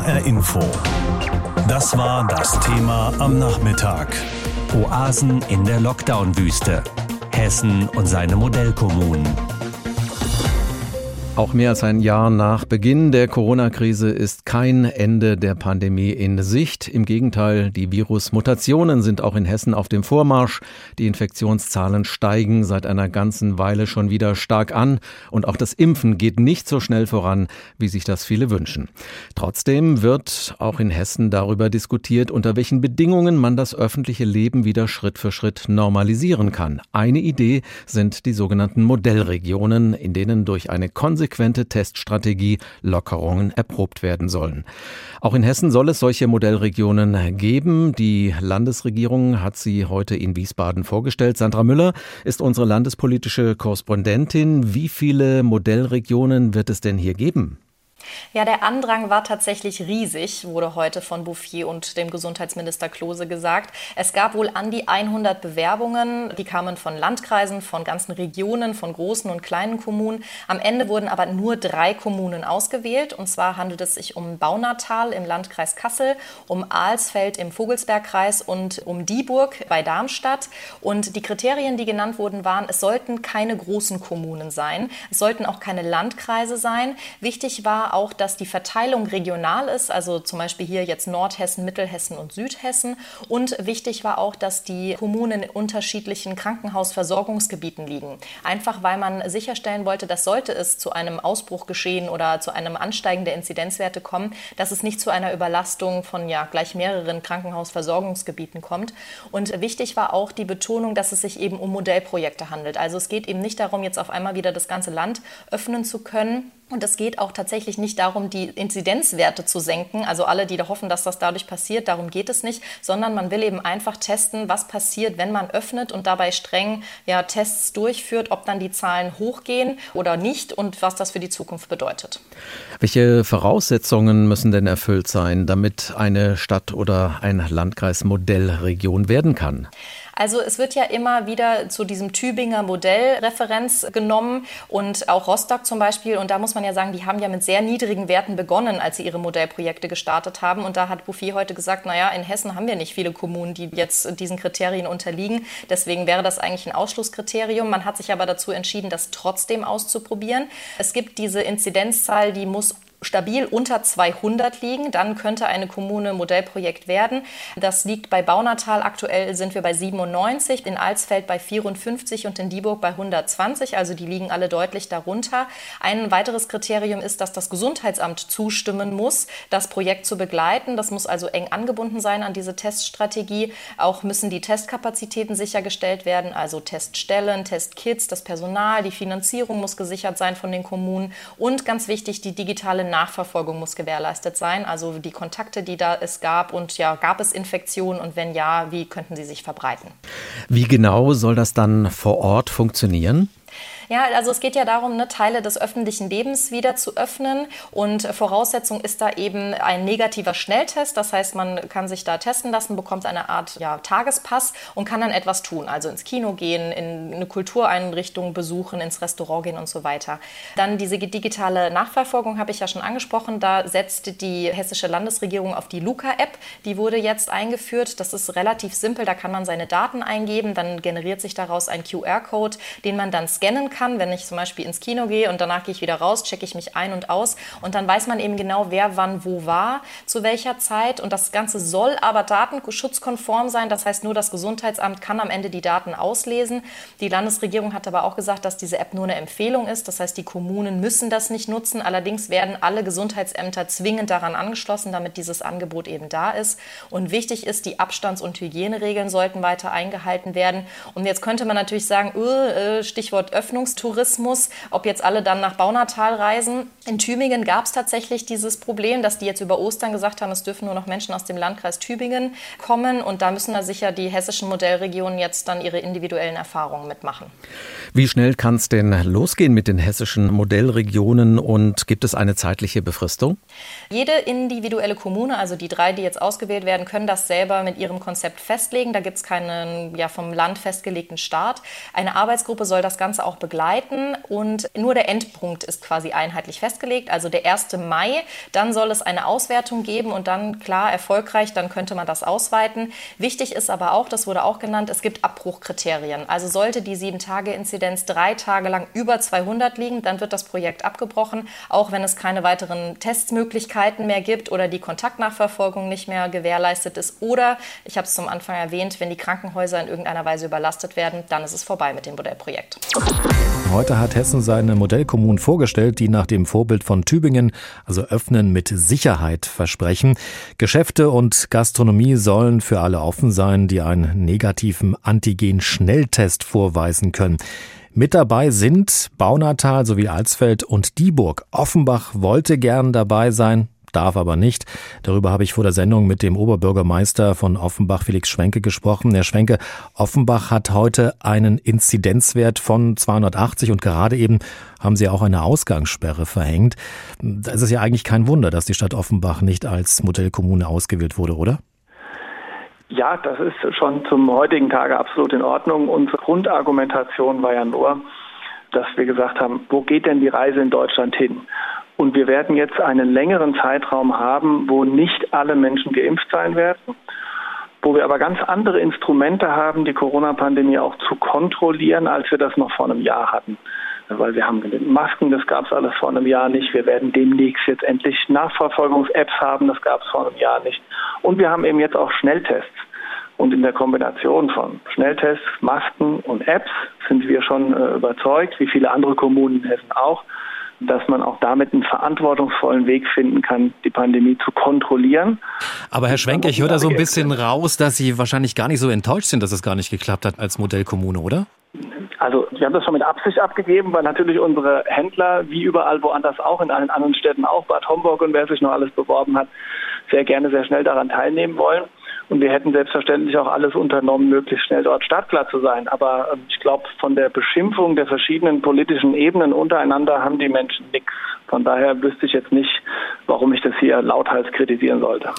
HR Info. Das war das Thema am Nachmittag. Oasen in der Lockdown-Wüste. Hessen und seine Modellkommunen. Auch mehr als ein Jahr nach Beginn der Corona-Krise ist kein Ende der Pandemie in Sicht. Im Gegenteil, die Virusmutationen sind auch in Hessen auf dem Vormarsch. Die Infektionszahlen steigen seit einer ganzen Weile schon wieder stark an. Und auch das Impfen geht nicht so schnell voran, wie sich das viele wünschen. Trotzdem wird auch in Hessen darüber diskutiert, unter welchen Bedingungen man das öffentliche Leben wieder Schritt für Schritt normalisieren kann. Eine Idee sind die sogenannten Modellregionen, in denen durch eine konsequente konsequente Teststrategie Lockerungen erprobt werden sollen. Auch in Hessen soll es solche Modellregionen geben. Die Landesregierung hat sie heute in Wiesbaden vorgestellt. Sandra Müller ist unsere landespolitische Korrespondentin. Wie viele Modellregionen wird es denn hier geben? Ja, der Andrang war tatsächlich riesig, wurde heute von Bouffier und dem Gesundheitsminister Klose gesagt. Es gab wohl an die 100 Bewerbungen, die kamen von Landkreisen, von ganzen Regionen, von großen und kleinen Kommunen. Am Ende wurden aber nur drei Kommunen ausgewählt. Und zwar handelt es sich um Baunatal im Landkreis Kassel, um Alsfeld im Vogelsbergkreis und um Dieburg bei Darmstadt. Und die Kriterien, die genannt wurden, waren, es sollten keine großen Kommunen sein, es sollten auch keine Landkreise sein. Wichtig war auch, dass die Verteilung regional ist, also zum Beispiel hier jetzt Nordhessen, Mittelhessen und Südhessen. Und wichtig war auch, dass die Kommunen in unterschiedlichen Krankenhausversorgungsgebieten liegen. Einfach weil man sicherstellen wollte, dass sollte es zu einem Ausbruch geschehen oder zu einem Ansteigen der Inzidenzwerte kommen, dass es nicht zu einer Überlastung von ja gleich mehreren Krankenhausversorgungsgebieten kommt. Und wichtig war auch die Betonung, dass es sich eben um Modellprojekte handelt. Also es geht eben nicht darum, jetzt auf einmal wieder das ganze Land öffnen zu können, und es geht auch tatsächlich nicht darum, die Inzidenzwerte zu senken. Also alle, die da hoffen, dass das dadurch passiert, darum geht es nicht, sondern man will eben einfach testen, was passiert, wenn man öffnet und dabei streng ja, Tests durchführt, ob dann die Zahlen hochgehen oder nicht und was das für die Zukunft bedeutet. Welche Voraussetzungen müssen denn erfüllt sein, damit eine Stadt oder ein Landkreis Modellregion werden kann? Also es wird ja immer wieder zu diesem Tübinger Modell Referenz genommen und auch Rostock zum Beispiel. Und da muss man ja sagen, die haben ja mit sehr niedrigen Werten begonnen, als sie ihre Modellprojekte gestartet haben. Und da hat Bouffier heute gesagt, naja, in Hessen haben wir nicht viele Kommunen, die jetzt diesen Kriterien unterliegen. Deswegen wäre das eigentlich ein Ausschlusskriterium. Man hat sich aber dazu entschieden, das trotzdem auszuprobieren. Es gibt diese Inzidenzzahl, die muss stabil unter 200 liegen, dann könnte eine Kommune Modellprojekt werden. Das liegt bei Baunatal aktuell sind wir bei 97, in Alsfeld bei 54 und in Dieburg bei 120, also die liegen alle deutlich darunter. Ein weiteres Kriterium ist, dass das Gesundheitsamt zustimmen muss, das Projekt zu begleiten. Das muss also eng angebunden sein an diese Teststrategie. Auch müssen die Testkapazitäten sichergestellt werden, also Teststellen, Testkits, das Personal, die Finanzierung muss gesichert sein von den Kommunen und ganz wichtig, die digitale Nachverfolgung muss gewährleistet sein. Also die Kontakte, die da es gab und ja, gab es Infektionen und wenn ja, wie könnten sie sich verbreiten? Wie genau soll das dann vor Ort funktionieren? Ja, also es geht ja darum, ne, Teile des öffentlichen Lebens wieder zu öffnen. Und Voraussetzung ist da eben ein negativer Schnelltest. Das heißt, man kann sich da testen lassen, bekommt eine Art ja, Tagespass und kann dann etwas tun. Also ins Kino gehen, in eine Kultureinrichtung besuchen, ins Restaurant gehen und so weiter. Dann diese digitale Nachverfolgung habe ich ja schon angesprochen. Da setzt die hessische Landesregierung auf die Luca-App. Die wurde jetzt eingeführt. Das ist relativ simpel. Da kann man seine Daten eingeben. Dann generiert sich daraus ein QR-Code, den man dann scannen kann kann. Wenn ich zum Beispiel ins Kino gehe und danach gehe ich wieder raus, checke ich mich ein und aus und dann weiß man eben genau, wer wann wo war, zu welcher Zeit. Und das Ganze soll aber datenschutzkonform sein. Das heißt, nur das Gesundheitsamt kann am Ende die Daten auslesen. Die Landesregierung hat aber auch gesagt, dass diese App nur eine Empfehlung ist. Das heißt, die Kommunen müssen das nicht nutzen. Allerdings werden alle Gesundheitsämter zwingend daran angeschlossen, damit dieses Angebot eben da ist. Und wichtig ist, die Abstands- und Hygieneregeln sollten weiter eingehalten werden. Und jetzt könnte man natürlich sagen, äh, Stichwort Öffnungs Tourismus, ob jetzt alle dann nach Baunatal reisen. In Tübingen gab es tatsächlich dieses Problem, dass die jetzt über Ostern gesagt haben, es dürfen nur noch Menschen aus dem Landkreis Tübingen kommen. Und da müssen da sicher die hessischen Modellregionen jetzt dann ihre individuellen Erfahrungen mitmachen. Wie schnell kann es denn losgehen mit den hessischen Modellregionen und gibt es eine zeitliche Befristung? Jede individuelle Kommune, also die drei, die jetzt ausgewählt werden, können das selber mit ihrem Konzept festlegen. Da gibt es keinen ja, vom Land festgelegten Start. Eine Arbeitsgruppe soll das Ganze auch begleiten begleiten und nur der Endpunkt ist quasi einheitlich festgelegt festgelegt, also der 1. Mai. Dann soll es eine Auswertung geben und dann, klar, erfolgreich, dann könnte man das ausweiten. Wichtig ist aber auch, das wurde auch genannt, es gibt Abbruchkriterien. Also sollte die 7-Tage-Inzidenz drei Tage lang über 200 liegen, dann wird das Projekt abgebrochen, auch wenn es keine weiteren Testmöglichkeiten mehr gibt oder die Kontaktnachverfolgung nicht mehr gewährleistet ist. Oder, ich habe es zum Anfang erwähnt, wenn die Krankenhäuser in irgendeiner Weise überlastet werden, dann ist es vorbei mit dem Modellprojekt. Heute hat Hessen seine Modellkommunen vorgestellt, die nach dem Vorbild von Tübingen, also öffnen mit Sicherheit versprechen. Geschäfte und Gastronomie sollen für alle offen sein, die einen negativen Antigen-Schnelltest vorweisen können. Mit dabei sind Baunatal sowie Alsfeld und Dieburg. Offenbach wollte gern dabei sein, darf aber nicht. Darüber habe ich vor der Sendung mit dem Oberbürgermeister von Offenbach, Felix Schwenke, gesprochen. Herr Schwenke, Offenbach hat heute einen Inzidenzwert von 280 und gerade eben haben Sie auch eine Ausgangssperre verhängt. Das ist ja eigentlich kein Wunder, dass die Stadt Offenbach nicht als Modellkommune ausgewählt wurde, oder? Ja, das ist schon zum heutigen Tage absolut in Ordnung. Unsere Grundargumentation war ja nur, dass wir gesagt haben, wo geht denn die Reise in Deutschland hin? Und wir werden jetzt einen längeren Zeitraum haben, wo nicht alle Menschen geimpft sein werden, wo wir aber ganz andere Instrumente haben, die Corona-Pandemie auch zu kontrollieren, als wir das noch vor einem Jahr hatten. Weil wir haben Masken, das gab es alles vor einem Jahr nicht. Wir werden demnächst jetzt endlich Nachverfolgungs-Apps haben, das gab es vor einem Jahr nicht. Und wir haben eben jetzt auch Schnelltests. Und in der Kombination von Schnelltests, Masken und Apps sind wir schon äh, überzeugt, wie viele andere Kommunen in Hessen auch, dass man auch damit einen verantwortungsvollen Weg finden kann, die Pandemie zu kontrollieren. Aber Herr Schwenke, ich höre da so ein bisschen raus, dass Sie wahrscheinlich gar nicht so enttäuscht sind, dass es gar nicht geklappt hat als Modellkommune, oder? Also wir haben das schon mit Absicht abgegeben, weil natürlich unsere Händler, wie überall woanders auch, in allen anderen Städten auch, Bad Homburg und wer sich noch alles beworben hat, sehr gerne sehr schnell daran teilnehmen wollen. Und wir hätten selbstverständlich auch alles unternommen, möglichst schnell dort startklar zu sein. Aber ähm, ich glaube, von der Beschimpfung der verschiedenen politischen Ebenen untereinander haben die Menschen nichts. Von daher wüsste ich jetzt nicht, warum ich das hier lauthals kritisieren sollte.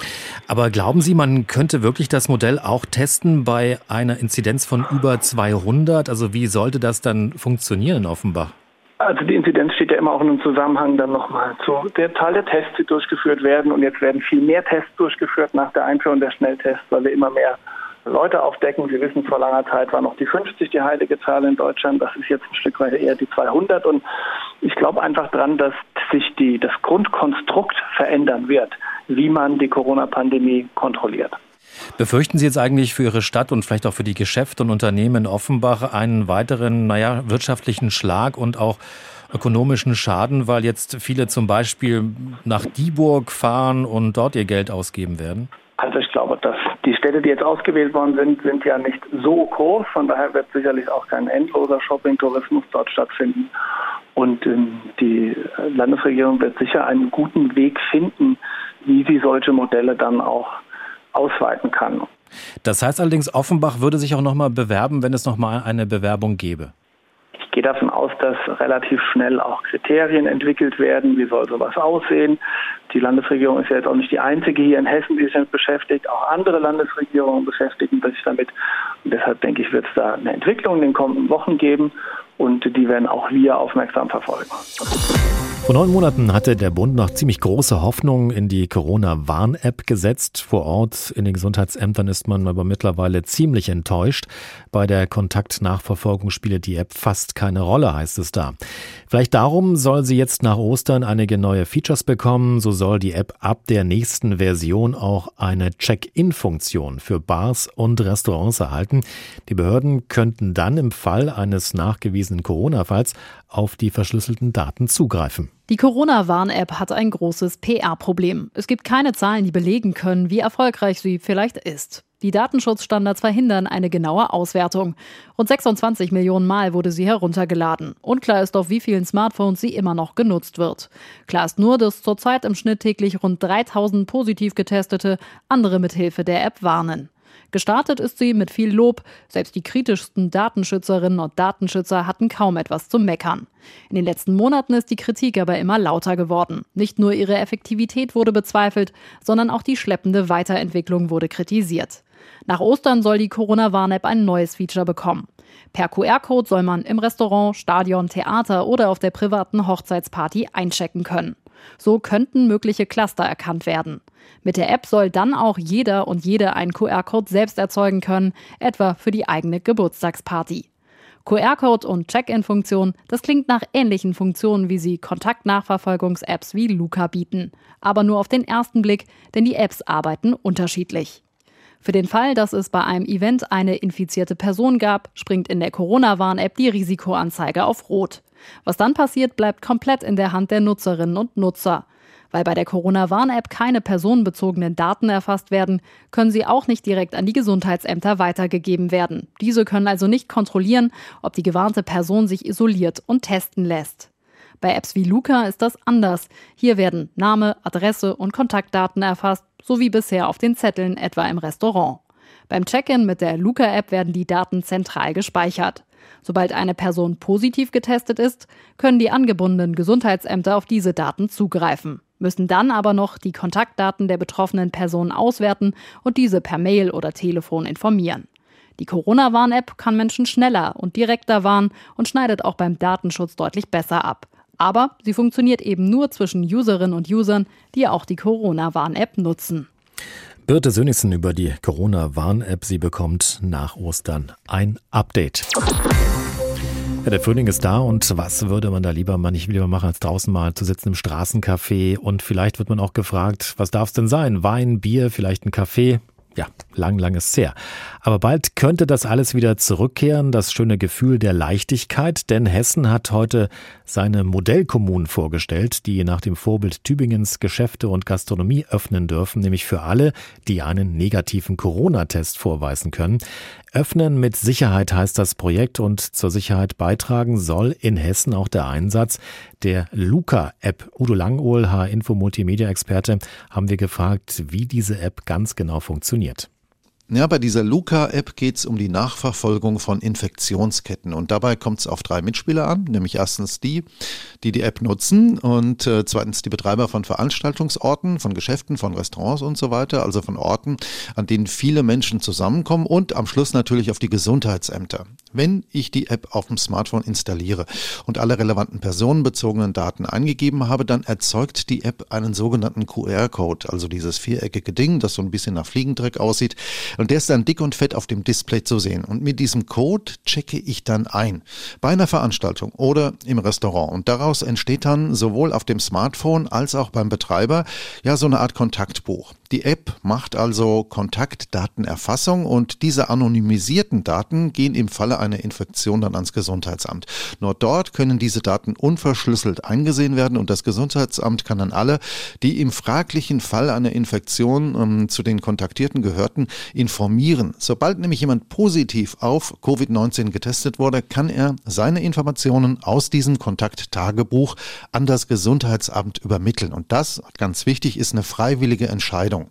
Aber glauben Sie, man könnte wirklich das Modell auch testen bei einer Inzidenz von über 200? Also wie sollte das dann funktionieren in Offenbach? Also die Inzidenz steht ja immer auch in einem Zusammenhang dann nochmal zu der Zahl der Tests, die durchgeführt werden. Und jetzt werden viel mehr Tests durchgeführt nach der Einführung der Schnelltests, weil wir immer mehr Leute aufdecken. Sie wissen, vor langer Zeit war noch die 50 die heilige Zahl in Deutschland. Das ist jetzt ein Stück weit eher die 200. Und ich glaube einfach dran, dass sich die, das Grundkonstrukt verändern wird, wie man die Corona-Pandemie kontrolliert. Befürchten Sie jetzt eigentlich für Ihre Stadt und vielleicht auch für die Geschäfte und Unternehmen in Offenbach einen weiteren, naja, wirtschaftlichen Schlag und auch ökonomischen Schaden, weil jetzt viele zum Beispiel nach Dieburg fahren und dort ihr Geld ausgeben werden? Also ich glaube, dass die Städte, die jetzt ausgewählt worden sind, sind ja nicht so groß. Von daher wird sicherlich auch kein endloser Shopping-Tourismus dort stattfinden. Und ähm, die Landesregierung wird sicher einen guten Weg finden, wie sie solche Modelle dann auch ausweiten kann. Das heißt allerdings, Offenbach würde sich auch nochmal bewerben, wenn es nochmal eine Bewerbung gäbe. Ich gehe davon aus, dass relativ schnell auch Kriterien entwickelt werden. Wie soll sowas aussehen? Die Landesregierung ist ja jetzt auch nicht die einzige hier in Hessen, die sich damit beschäftigt. Auch andere Landesregierungen beschäftigen sich damit. Und deshalb denke ich, wird es da eine Entwicklung in den kommenden Wochen geben und die werden auch wir aufmerksam verfolgen. Vor neun Monaten hatte der Bund noch ziemlich große Hoffnung in die Corona-Warn-App gesetzt. Vor Ort in den Gesundheitsämtern ist man aber mittlerweile ziemlich enttäuscht. Bei der Kontaktnachverfolgung spielt die App fast keine Rolle, heißt es da. Vielleicht darum soll sie jetzt nach Ostern einige neue Features bekommen. So soll die App ab der nächsten Version auch eine Check-in-Funktion für Bars und Restaurants erhalten. Die Behörden könnten dann im Fall eines nachgewiesenen Corona-Falls auf die verschlüsselten Daten zugreifen. Die Corona-Warn-App hat ein großes PR-Problem. Es gibt keine Zahlen, die belegen können, wie erfolgreich sie vielleicht ist. Die Datenschutzstandards verhindern eine genaue Auswertung. Rund 26 Millionen Mal wurde sie heruntergeladen. Unklar ist, auf wie vielen Smartphones sie immer noch genutzt wird. Klar ist nur, dass zurzeit im Schnitt täglich rund 3000 positiv getestete andere mithilfe der App warnen. Gestartet ist sie mit viel Lob. Selbst die kritischsten Datenschützerinnen und Datenschützer hatten kaum etwas zu meckern. In den letzten Monaten ist die Kritik aber immer lauter geworden. Nicht nur ihre Effektivität wurde bezweifelt, sondern auch die schleppende Weiterentwicklung wurde kritisiert. Nach Ostern soll die Corona-Warn-App ein neues Feature bekommen. Per QR-Code soll man im Restaurant, Stadion, Theater oder auf der privaten Hochzeitsparty einchecken können. So könnten mögliche Cluster erkannt werden. Mit der App soll dann auch jeder und jede einen QR-Code selbst erzeugen können, etwa für die eigene Geburtstagsparty. QR-Code und Check-in-Funktion, das klingt nach ähnlichen Funktionen, wie sie Kontaktnachverfolgungs-Apps wie Luca bieten. Aber nur auf den ersten Blick, denn die Apps arbeiten unterschiedlich. Für den Fall, dass es bei einem Event eine infizierte Person gab, springt in der Corona-Warn-App die Risikoanzeige auf Rot. Was dann passiert, bleibt komplett in der Hand der Nutzerinnen und Nutzer. Weil bei der Corona-Warn-App keine personenbezogenen Daten erfasst werden, können sie auch nicht direkt an die Gesundheitsämter weitergegeben werden. Diese können also nicht kontrollieren, ob die gewarnte Person sich isoliert und testen lässt. Bei Apps wie Luca ist das anders. Hier werden Name, Adresse und Kontaktdaten erfasst, so wie bisher auf den Zetteln etwa im Restaurant. Beim Check-in mit der Luca-App werden die Daten zentral gespeichert. Sobald eine Person positiv getestet ist, können die angebundenen Gesundheitsämter auf diese Daten zugreifen, müssen dann aber noch die Kontaktdaten der betroffenen Person auswerten und diese per Mail oder Telefon informieren. Die Corona-Warn-App kann Menschen schneller und direkter warnen und schneidet auch beim Datenschutz deutlich besser ab. Aber sie funktioniert eben nur zwischen Userinnen und Usern, die auch die Corona-Warn-App nutzen. Birte Sönnigsen über die Corona-Warn-App. Sie bekommt nach Ostern ein Update. Ja, der Frühling ist da und was würde man da lieber mal nicht lieber machen, als draußen mal zu sitzen im Straßencafé und vielleicht wird man auch gefragt, was darf es denn sein? Wein, Bier, vielleicht ein Kaffee? Ja, lang, lang ist sehr. Aber bald könnte das alles wieder zurückkehren, das schöne Gefühl der Leichtigkeit, denn Hessen hat heute seine Modellkommunen vorgestellt, die nach dem Vorbild Tübingens Geschäfte und Gastronomie öffnen dürfen, nämlich für alle, die einen negativen Corona-Test vorweisen können. Öffnen mit Sicherheit heißt das Projekt und zur Sicherheit beitragen soll in Hessen auch der Einsatz der Luca-App. Udo Langohl, H-Info-Multimedia-Experte, haben wir gefragt, wie diese App ganz genau funktioniert. Ja, bei dieser Luca-App geht es um die Nachverfolgung von Infektionsketten. Und dabei kommt es auf drei Mitspieler an, nämlich erstens die, die die App nutzen und äh, zweitens die Betreiber von Veranstaltungsorten, von Geschäften, von Restaurants und so weiter, also von Orten, an denen viele Menschen zusammenkommen und am Schluss natürlich auf die Gesundheitsämter. Wenn ich die App auf dem Smartphone installiere und alle relevanten personenbezogenen Daten eingegeben habe, dann erzeugt die App einen sogenannten QR-Code, also dieses viereckige Ding, das so ein bisschen nach Fliegendreck aussieht. Und der ist dann dick und fett auf dem Display zu sehen. Und mit diesem Code checke ich dann ein. Bei einer Veranstaltung oder im Restaurant. Und daraus entsteht dann sowohl auf dem Smartphone als auch beim Betreiber ja so eine Art Kontaktbuch. Die App macht also Kontaktdatenerfassung und diese anonymisierten Daten gehen im Falle einer Infektion dann ans Gesundheitsamt. Nur dort können diese Daten unverschlüsselt eingesehen werden und das Gesundheitsamt kann dann alle, die im fraglichen Fall einer Infektion ähm, zu den Kontaktierten gehörten, informieren. Sobald nämlich jemand positiv auf Covid-19 getestet wurde, kann er seine Informationen aus diesem Kontakttagebuch an das Gesundheitsamt übermitteln. Und das, ganz wichtig, ist eine freiwillige Entscheidung. Verordnung.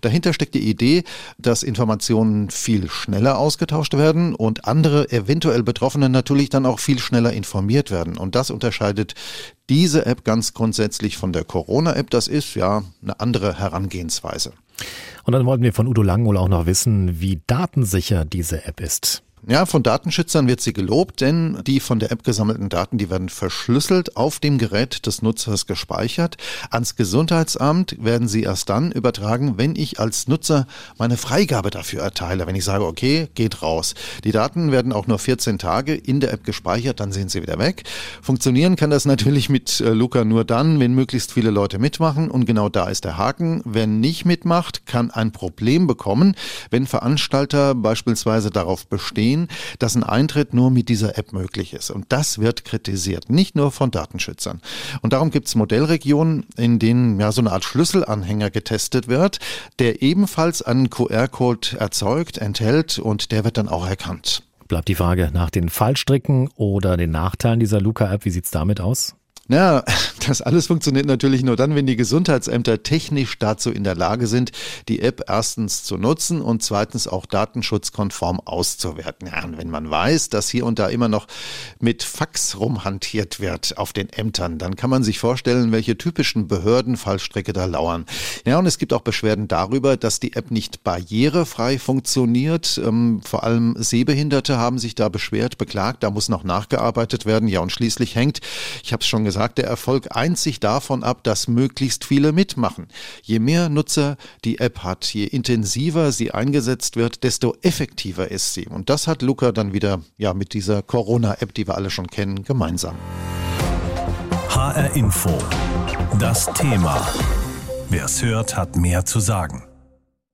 Dahinter steckt die Idee, dass Informationen viel schneller ausgetauscht werden und andere eventuell Betroffene natürlich dann auch viel schneller informiert werden. Und das unterscheidet diese App ganz grundsätzlich von der Corona-App. Das ist ja eine andere Herangehensweise. Und dann wollten wir von Udo Langohl auch noch wissen, wie datensicher diese App ist. Ja, von Datenschützern wird sie gelobt, denn die von der App gesammelten Daten, die werden verschlüsselt auf dem Gerät des Nutzers gespeichert. Ans Gesundheitsamt werden sie erst dann übertragen, wenn ich als Nutzer meine Freigabe dafür erteile. Wenn ich sage, okay, geht raus. Die Daten werden auch nur 14 Tage in der App gespeichert, dann sind sie wieder weg. Funktionieren kann das natürlich mit äh, Luca nur dann, wenn möglichst viele Leute mitmachen. Und genau da ist der Haken. Wer nicht mitmacht, kann ein Problem bekommen, wenn Veranstalter beispielsweise darauf bestehen, sehen, dass ein Eintritt nur mit dieser App möglich ist. Und das wird kritisiert, nicht nur von Datenschützern. Und darum gibt es Modellregionen, in denen ja so eine Art Schlüsselanhänger getestet wird, der ebenfalls einen QR-Code erzeugt, enthält und der wird dann auch erkannt. Bleibt die Frage nach den Fallstricken oder den Nachteilen dieser Luca-App. Wie sieht es damit aus? Ja, das alles funktioniert natürlich nur dann, wenn die Gesundheitsämter technisch dazu in der Lage sind, die App erstens zu nutzen und zweitens auch datenschutzkonform auszuwerten. Ja, und wenn man weiß, dass hier und da immer noch mit Fax rumhantiert wird auf den Ämtern, dann kann man sich vorstellen, welche typischen Behördenfallstrecke da lauern. Ja, und es gibt auch Beschwerden darüber, dass die App nicht barrierefrei funktioniert. Ähm, vor allem Sehbehinderte haben sich da beschwert, beklagt, da muss noch nachgearbeitet werden. Ja, und schließlich hängt, ich habe es schon gesagt, gesagt, der Erfolg einzig davon ab, dass möglichst viele mitmachen. Je mehr Nutzer die App hat, je intensiver sie eingesetzt wird, desto effektiver ist sie. Und das hat Luca dann wieder ja mit dieser Corona-App, die wir alle schon kennen, gemeinsam. HR Info. Das Thema. Wer es hört, hat mehr zu sagen.